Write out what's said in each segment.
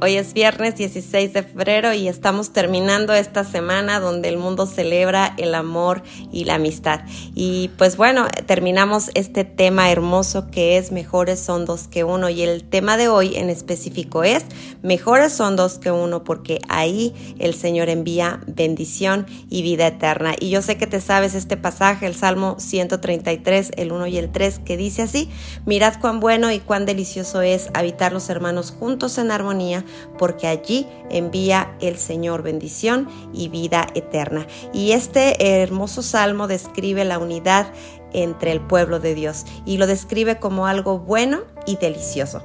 Hoy es viernes 16 de febrero y estamos terminando esta semana donde el mundo celebra el amor y la amistad. Y pues bueno, terminamos este tema hermoso que es mejores son dos que uno y el tema de hoy en específico es mejores son dos que uno porque ahí el Señor envía bendición y vida eterna. Y yo sé que te sabes este pasaje, el Salmo 133, el 1 y el 3, que dice así, mirad cuán bueno y cuán delicioso es habitar los hermanos juntos en armonía porque allí envía el Señor bendición y vida eterna. Y este hermoso salmo describe la unidad entre el pueblo de Dios y lo describe como algo bueno y delicioso.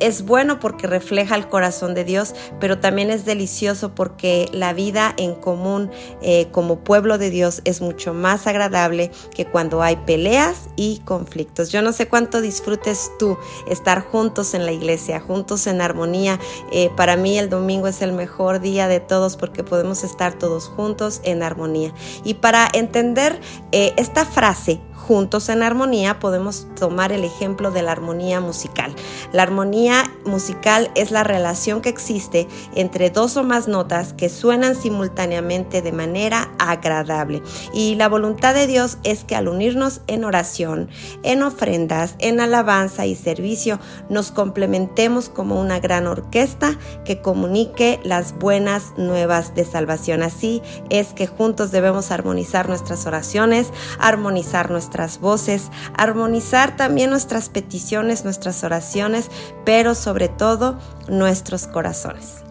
Es bueno porque refleja el corazón de Dios, pero también es delicioso porque la vida en común eh, como pueblo de Dios es mucho más agradable que cuando hay peleas y conflictos. Yo no sé cuánto disfrutes tú estar juntos en la iglesia, juntos en armonía. Eh, para mí el domingo es el mejor día de todos porque podemos estar todos juntos en armonía. Y para entender eh, esta frase, juntos en armonía, podemos tomar el ejemplo de la armonía musical. La armonía musical es la relación que existe entre dos o más notas que suenan simultáneamente de manera agradable. Y la voluntad de Dios es que al unirnos en oración, en ofrendas, en alabanza y servicio, nos complementemos como una gran orquesta que comunique las buenas nuevas de salvación. Así es que juntos debemos armonizar nuestras oraciones, armonizar nuestra voces, armonizar también nuestras peticiones, nuestras oraciones, pero sobre todo nuestros corazones.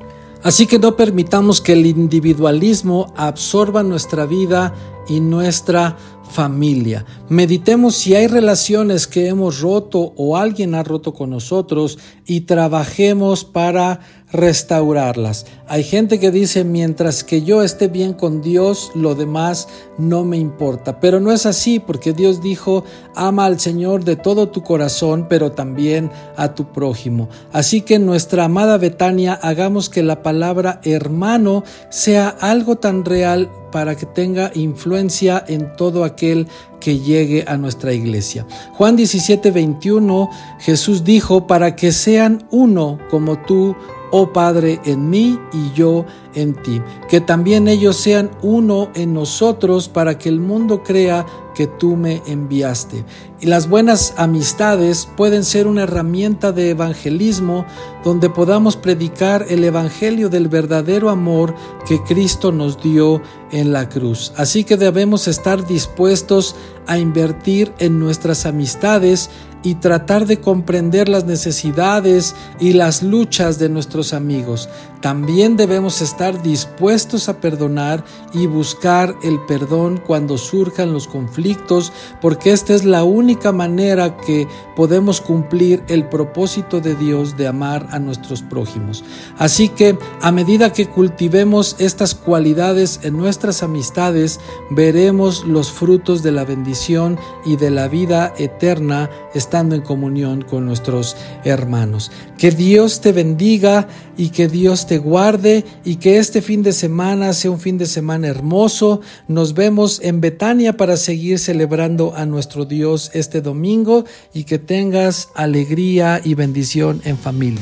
Así que no permitamos que el individualismo absorba nuestra vida y nuestra familia. Meditemos si hay relaciones que hemos roto o alguien ha roto con nosotros y trabajemos para restaurarlas. Hay gente que dice, mientras que yo esté bien con Dios, lo demás no me importa. Pero no es así, porque Dios dijo, ama al Señor de todo tu corazón, pero también a tu prójimo. Así que nuestra amada Betania, hagamos que la palabra hermano sea algo tan real para que tenga influencia en todo aquel que llegue a nuestra iglesia. Juan 17, 21, Jesús dijo, para que sean uno como tú, oh Padre, en mí y yo en ti. Que también ellos sean uno en nosotros para que el mundo crea que tú me enviaste. Y las buenas amistades pueden ser una herramienta de evangelismo donde podamos predicar el evangelio del verdadero amor que Cristo nos dio en la cruz. Así que debemos estar dispuestos a invertir en nuestras amistades y tratar de comprender las necesidades y las luchas de nuestros amigos. También debemos estar dispuestos a perdonar y buscar el perdón cuando surjan los conflictos, porque esta es la única manera que podemos cumplir el propósito de Dios de amar a nuestros prójimos. Así que a medida que cultivemos estas cualidades en nuestras amistades, veremos los frutos de la bendición y de la vida eterna estando en comunión con nuestros hermanos. Que Dios te bendiga y que Dios te guarde y que este fin de semana sea un fin de semana hermoso. Nos vemos en Betania para seguir celebrando a nuestro Dios este domingo y que tengas alegría y bendición en familia.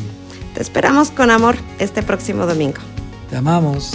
Te esperamos con amor este próximo domingo. Te amamos.